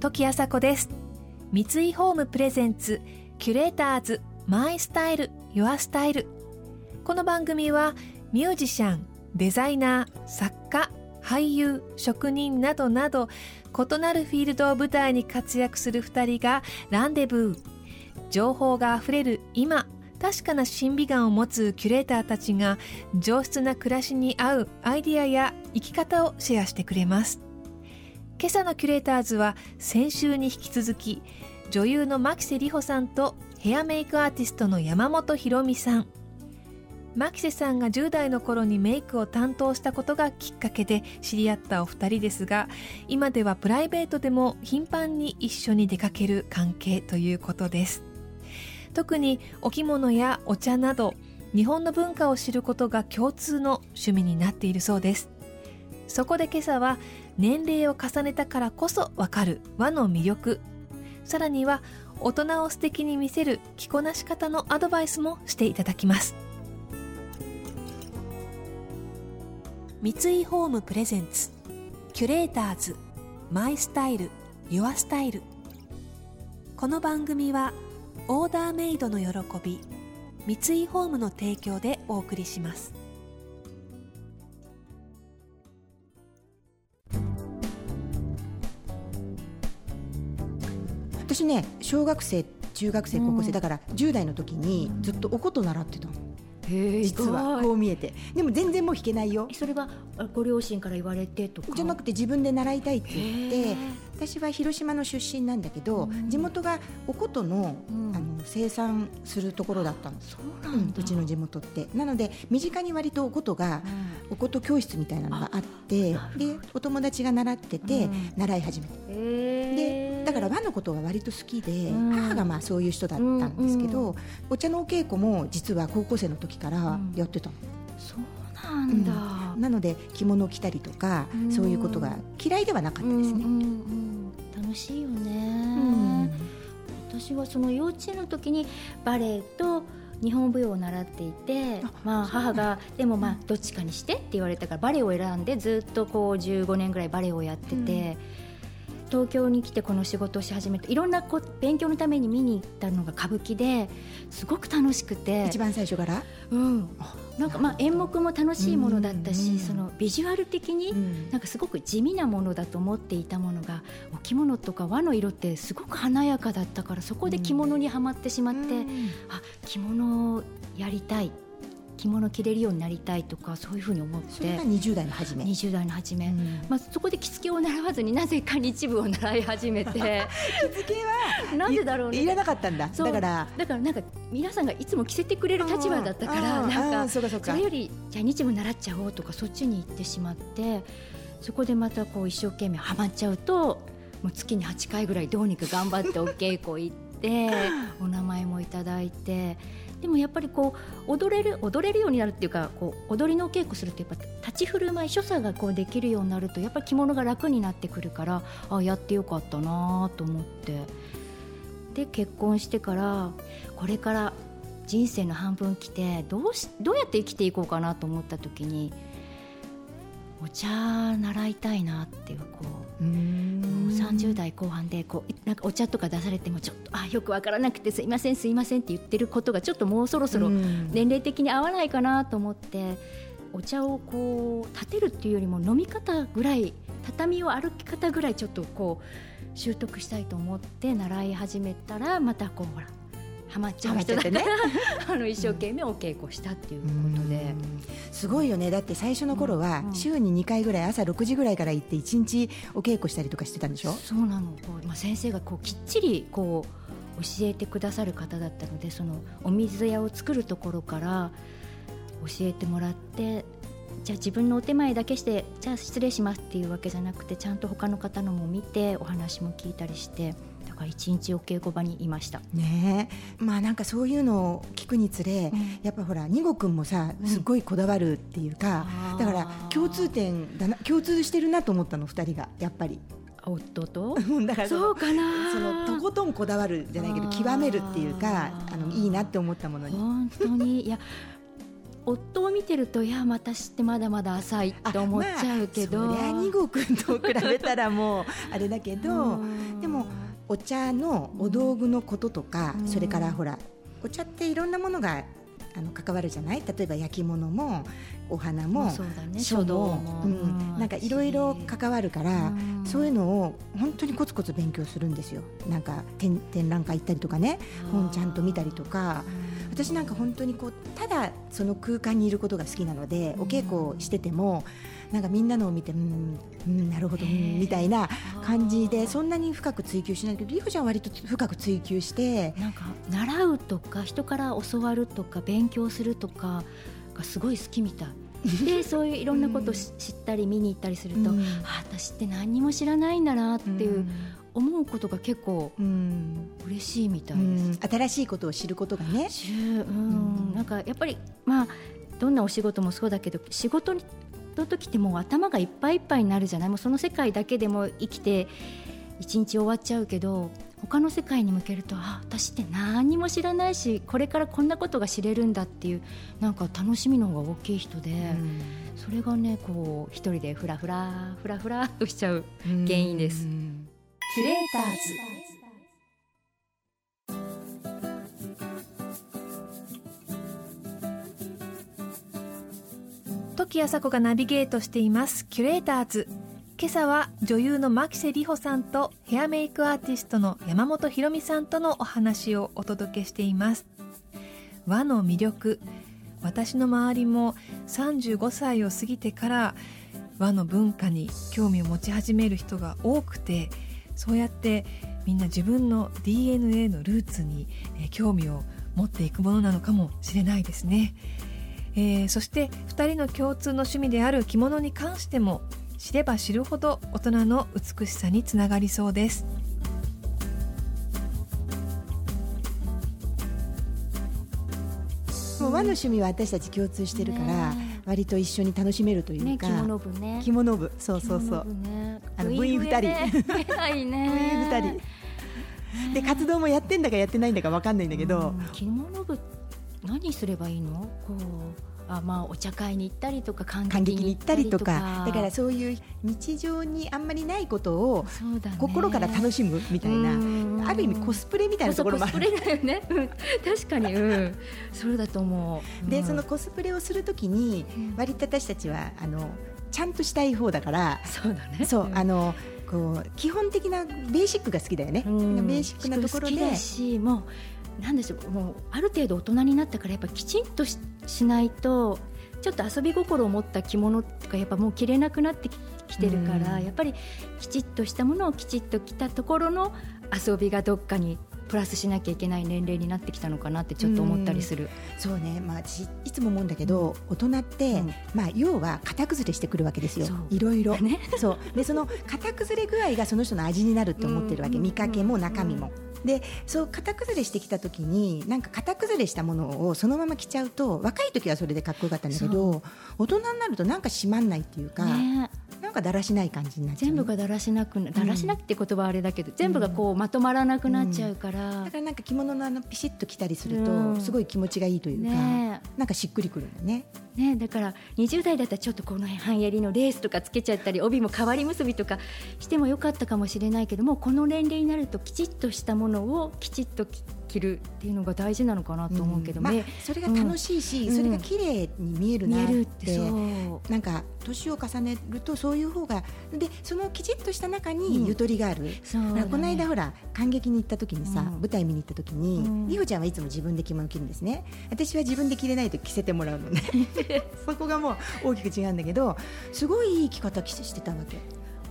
時あさです。三井ホームプレゼンツキュレーターズマイスタイルユアスタイル。この番組はミュージシャンデザイナー作家俳優職人などなど異なるフィールドを舞台に活躍する2人がランデブー。情報があふれる今確かな審美眼を持つキュレーターたちが上質な暮らしに合うアイディアや生き方をシェアしてくれます。今朝のキュレーターズは先週に引き続き女優の牧瀬里穂さんとヘアメイクアーティストの山本博美さん。牧瀬さんが10代の頃にメイクを担当したことがきっかけで知り合ったお二人ですが今ではプライベートでも頻繁に一緒に出かける関係ということです。特にお着物やお茶など日本の文化を知ることが共通の趣味になっているそうです。そこで今朝は年齢を重ねたからこそわかる和の魅力。さらには大人を素敵に見せる着こなし方のアドバイスもしていただきます。三井ホームプレゼンツ。キュレーターズ。マイスタイル。ユアスタイル。この番組はオーダーメイドの喜び三井ホームの提供でお送りします。私ね小学生中学生高校生、だから10代の時にずっとお琴習ってたの。実はこう見えて。でも全然もう弾けないよ。それはご両親から言われてとか？じゃなくて自分で習いたいって言って私は広島の出身なんだけど、地元がお琴の,、あの生産するところだったの。そうなんうちの地元って。なので身近に割とお琴が、お琴教室みたいなのがあってでお友達が習ってて、習い始めて。でだから和のことが割と好きで、母がまあそういう人だったんですけど、お茶のお稽古も実は高校生の時からやってたの。そうなんだ、なので着物を着たりとか、そういうことが嫌いではなかったですね。楽しいよね、私はその幼稚園の時にバレエと日本舞踊を習っていてまあ、母がでもまあどっちかにしてって言われたからバレエを選んでずっとこう15年ぐらいバレエをやってて。東京に来てこの仕事をし始めていろんなこう勉強のために見に行ったのが歌舞伎ですごく楽しくて。一番最初から？うん。なんかまあ演目も楽しいものだったし、そのビジュアル的になんかすごく地味なものだと思っていたものがお着物とか和の色ってすごく華やかだったからそこで着物にはまってしまって、あ着物をやりたい着物着れるようになりたいとかそういうふうに思って。それが20代の初め。20代の初め、うん、まあ、そこで着付けを習わずになぜか日舞を習い始めて。着付けはなぜだろうね。いらなかったんだ。だからだからなんか皆さんがいつも着せてくれる立場だったからなんかそれよりじゃあ日舞習っちゃおうとかそっちに行ってしまってそこでまたこう一生懸命はまっちゃうともう月に8回ぐらいどうにか頑張ってお稽古行って お名前もいただいて。でもやっぱりこう踊れる踊れるようになるっていうかこう踊りのお稽古するとやっぱ立ち振る舞い所作がこうできるようになるとやっぱり着物が楽になってくるからあやってよかったなと思って。で結婚してからこれから人生の半分来てどうしどうやって生きていこうかなと思った時にお茶習いたいなっていうこう30代後半でこうなんかお茶とか出されてもちょっとあよく分からなくてすいませんすいませんって言ってることがちょっともうそろそろ年齢的に合わないかなと思ってお茶をこう立てるっていうよりも飲み方ぐらい畳を歩き方ぐらいちょっとこう習得したいと思って習い始めたらまたこうほらハマっちゃう人だ。から、ね、あの一生懸命お稽古したっていうことで、すごいよね。だって最初の頃は週に2回ぐらい朝6時ぐらいから行って1日お稽古したりとかしてたんでしょ？そうなの。こう、まあ、先生がこうきっちりこう教えてくださる方だったのでそのお水屋を作るところから教えてもらってじゃあ自分のお手前だけしてじゃあ失礼しますっていうわけじゃなくてちゃんと他の方のも見てお話も聞いたりしてか一日お稽古場にいました。ね。まあなんかそういうのを聞くにつれ、うん、やっぱほら二吾君もさすごいこだわるっていうか、うん、だから共通点だな共通してるなと思ったの二人がやっぱり。夫と？だからそうかな。そのとことんこだわるじゃないけど極めるっていうかあのいいなって思ったものに。本当に。いや夫を見てるといや私ってまだまだ浅いって思っちゃうけど、まあ、そりゃ二号君と比べたらもうあれだけどでもお茶のお道具のこととか、それからほらお茶っていろんなものがあの関わるじゃない？例えば焼き物もお花も書道も、うん、なんかいろいろ関わるから、そういうのを本当にコツコツ勉強するんですよ。なんか展展覧会行ったりとかね。本ちゃんと見たりとか。私なんか本当にこうただその空間にいることが好きなので、お稽古しててもなんかみんなのを見てうんうんなるほど、みたいな感じでそんなに深く追求しないけどりほちゃんは割と深く追求してなんか習うとか人から教わるとか勉強するとかがすごい好きみたい。で そういういろんなことを知ったり見に行ったりすると、うん、あ私って何も知らないんだなっていう思うことが結構嬉しいみたいです、新しいことを知ることがね。うん、なんかやっぱりまあどんなお仕事もそうだけど仕事の時ってもう頭がいっぱいいっぱいになるじゃない？もうその世界だけでも生きて一日終わっちゃうけど他の世界に向けるとあ私って何も知らないしこれからこんなことが知れるんだっていうなんか楽しみの方が大きい人で、うん、それがねこう一人でふらふらふらふらとしちゃう原因です。キュレーターズ。時あさこがナビゲートしています。キュレーターズ。今朝は女優の牧瀬里穂さんとヘアメイクアーティストの山本ひろみさんとのお話をお届けしています。和の魅力。私の周りも35歳を過ぎてから和の文化に興味を持ち始める人が多くてそうやってみんな自分の DNA のルーツに、え興味を持っていくものなのかもしれないですね、えー、そして2人の共通の趣味である着物に関しても知れば知るほど大人の美しさにつながりそうです。もう和の趣味は私たち共通してるから、割と一緒に楽しめるというか、ね、着物部ね。着物部。そうそうそう、ね、あの部員二人。部員二人。で活動もやってんだかやってないんだかわかんないんだけど、着物部何すればいいの？こうあまあお茶会に行ったりとか感激に行ったりとか。だからそういう日常にあんまりないことを心から楽しむみたいな、ある意味コスプレみたいなところもあるコスプレだよね、確かに、うん、そうだと思う、でそのコスプレをするときに割と私たちはあのちゃんとしたい方だからそうだね。そうあのこう基本的なベーシックが好きだよね、ベーシックなところで。好きだしもうなんでしょうもうある程度大人になったからやっぱきちんとししないとちょっと遊び心を持った着物とかやっぱもう着れなくなってきてるから、やっぱりきちっとしたものをきちっと着たところの遊びがどっかにプラスしなきゃいけない年齢になってきたのかなってちょっと思ったりする。うそうね、まあ、私いつも思うんだけど、大人って、うん、まあ、要は型崩れしてくるわけですよ。いろいろ。ね、そう。でその型崩れ具合がその人の味になるって思ってるわけ、見かけも中身も。でそう型崩れしてきた時になんか型崩れしたものをそのまま着ちゃうと若い時はそれでかっこよかったんだけど大人になるとなんか閉まんないっていうか、ね、なんかだらしない感じになっちゃう。全部がだらしなくだらしなくって言葉はあれだけど、うん、全部がこうまとまらなくなっちゃうから、うん、だからなんか着物のあのピシッと着たりすると、すごい気持ちがいいというか、ね、なんかしっくりくるんだね。ね、だから20代だったらちょっとこの半襟のレースとかつけちゃったり帯も変わり結びとかしてもよかったかもしれないけどもこの年齢になるときちっとしたものをきちっと着るっていうのが大事なのかなと思うけど、ねうん。まあ、それが楽しいし、うん、それが綺麗に見えるなって,、うん、なんか年を重ねるとそういう方がでそのきちっとした中にゆとりがある、うんこの間ほら感激に行った時にさ、舞台見に行った時に美穂、ちゃんはいつも自分で着物着るんですね。私は自分で着れないと着せてもらうのね そこがもう大きく違うんだけどすごいいい着方してたわけ。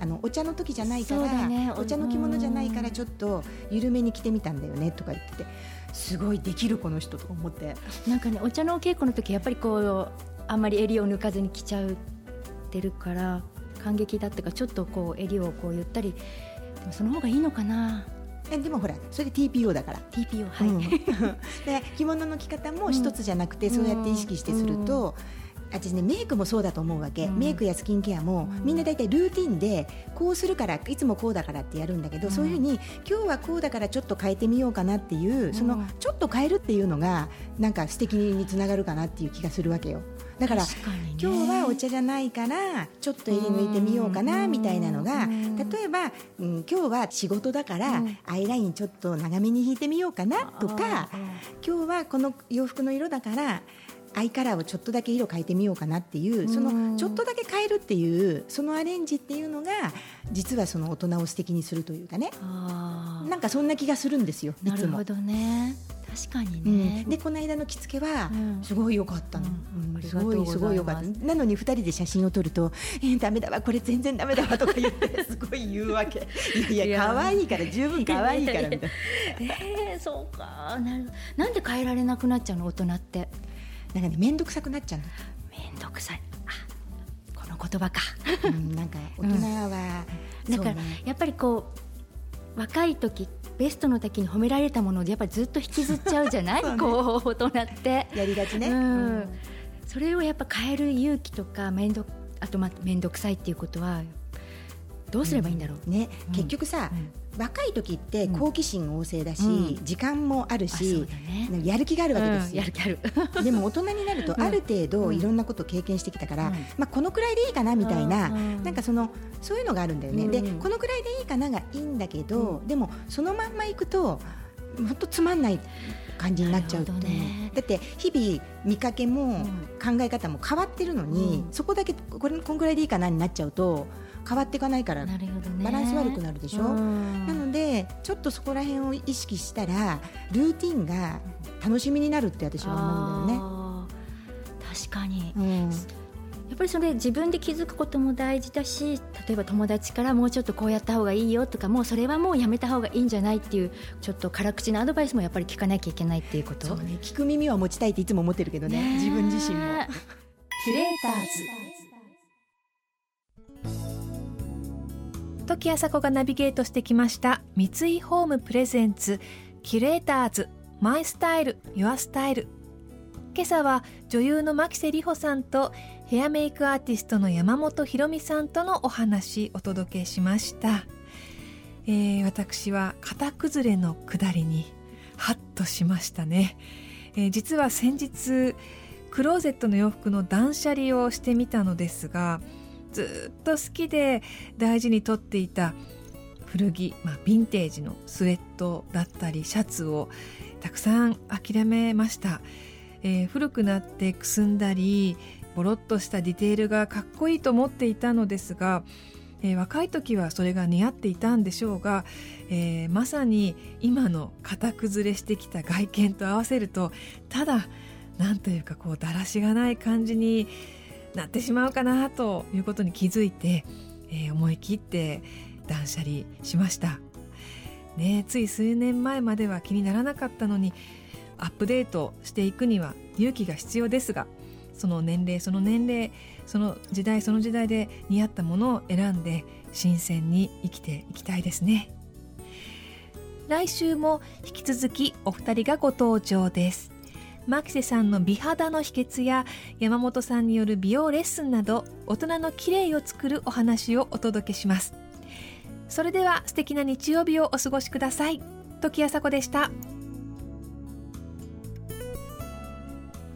あのお茶の時じゃないから、ね、お茶の着物じゃないからちょっと緩めに着てみたんだよねとか言っててすごいできるこの人と思って。なんかねお茶のお稽古の時やっぱりこうあんまり襟を抜かずに着ちゃってるから感激だったかちょっとこう襟をこうゆったりでもその方がいいのかなえでもほらそれ TPO だから。TPO はい、うん、で着物の着方も一つじゃなくて、そうやって意識してすると、私ねメイクもそうだと思うわけ、うん、メイクやスキンケアも、みんな大体ルーティンでこうするからいつもこうだからってやるんだけど、そういうふうに今日はこうだからちょっと変えてみようかなっていう、そのちょっと変えるっていうのがなんか素敵につながるかなっていう気がするわけよ。だから、ね、今日はお茶じゃないからちょっと襟抜いてみようかなみたいなのが例えば、うん、今日は仕事だから、アイラインちょっと長めに引いてみようかなとか今日はこの洋服の色だからアイカラーをちょっとだけ色変えてみようかなっていうそのちょっとだけ変えるっていうそのアレンジっていうのが実はその大人を素敵にするというかね。なんかそんな気がするんですよなるほどね確かにね、うん、でこの間の着付けはすごい良かったの、うん、す。ごいすごい良かった。なのに二人で写真を撮ると「えー、ダメだわこれ全然ダメだわ」とか言って すごい言うわけ。いやいや可愛いから十分可愛いからみたいな。えー、そうか。なるなんで変えられなくなっちゃうの大人って？なんかね面倒くさくなっちゃうの。面倒くさい。あこの言葉か、うん、なんか大人は、うん、だから、やっぱりこう若い時ベストの時に褒められたものでやっぱりずっと引きずっちゃうじゃない？ね、こう大人って。やりがちね、うん、それをやっぱ変える勇気とか面倒あとま面倒くさいっていうことはどうすればいいんだろう、ね、結局さ、若い時って好奇心旺盛だし、うん、時間もあるし、ね、やる気があるわけですよ、うん、やる気ある。でも大人になると ある程度いろんなことを経験してきたから、うん、まあ、このくらいでいいかなみたいな,、なんかそのそういうのがあるんだよね、でこのくらいでいいかながいいんだけど、でもそのまんまいくと本当つまんない感じになっちゃうって、ね、だって日々見かけも考え方も変わってるのに、そこだけこれこんぐらいでいいかなになっちゃうと変わっていかないから、ね、バランス悪くなるでしょ、うなのでちょっとそこら辺を意識したらルーティンが楽しみになるって私は思うんだよね。確かに、うんやっぱりそれ自分で気づくことも大事だし例えば友達からもうちょっとこうやった方がいいよとかもうそれはもうやめた方がいいんじゃないっていうちょっと辛口なアドバイスもやっぱり聞かなきゃいけないっていうこと。そうね。聞く耳は持ちたいっていつも思ってるけどね。自分自身も。キュレーターズ。時あさこがナビゲートしてきました。三井ホームプレゼンツ。キュレーターズ。マイスタイル。ユアスタイル今朝は女優の牧瀬里穂さんとヘアメイクアーティストの山本ひろみさんとのお話お届けしました、えー、私は型崩れの下りにハッとしましたね、えー、実は先日クローゼットの洋服の断捨離をしてみたのですがずっと好きで大事にとっていた古着、まあ、ヴィンテージのスウェットだったりシャツをたくさん諦めました、えー、古くなってくすんだりボロッとしたディテールがかっこいいと思っていたのですが、えー、若い時はそれが似合っていたんでしょうが、えー、まさに今の型崩れしてきた外見と合わせるとただなんというかこうだらしがない感じになってしまうかなということに気づいて、えー、思い切って断捨離しました、ね、つい数年前までは気にならなかったのにアップデートしていくには勇気が必要ですがその年齢その年齢その時代その時代で似合ったものを選んで新鮮に生きていきたいですね。来週も引き続きお二人がご登場です。マキセさんの美肌の秘訣や山本さんによる美容レッスンなど大人の綺麗を作るお話をお届けします。それでは素敵な日曜日をお過ごしください。時あさこでした。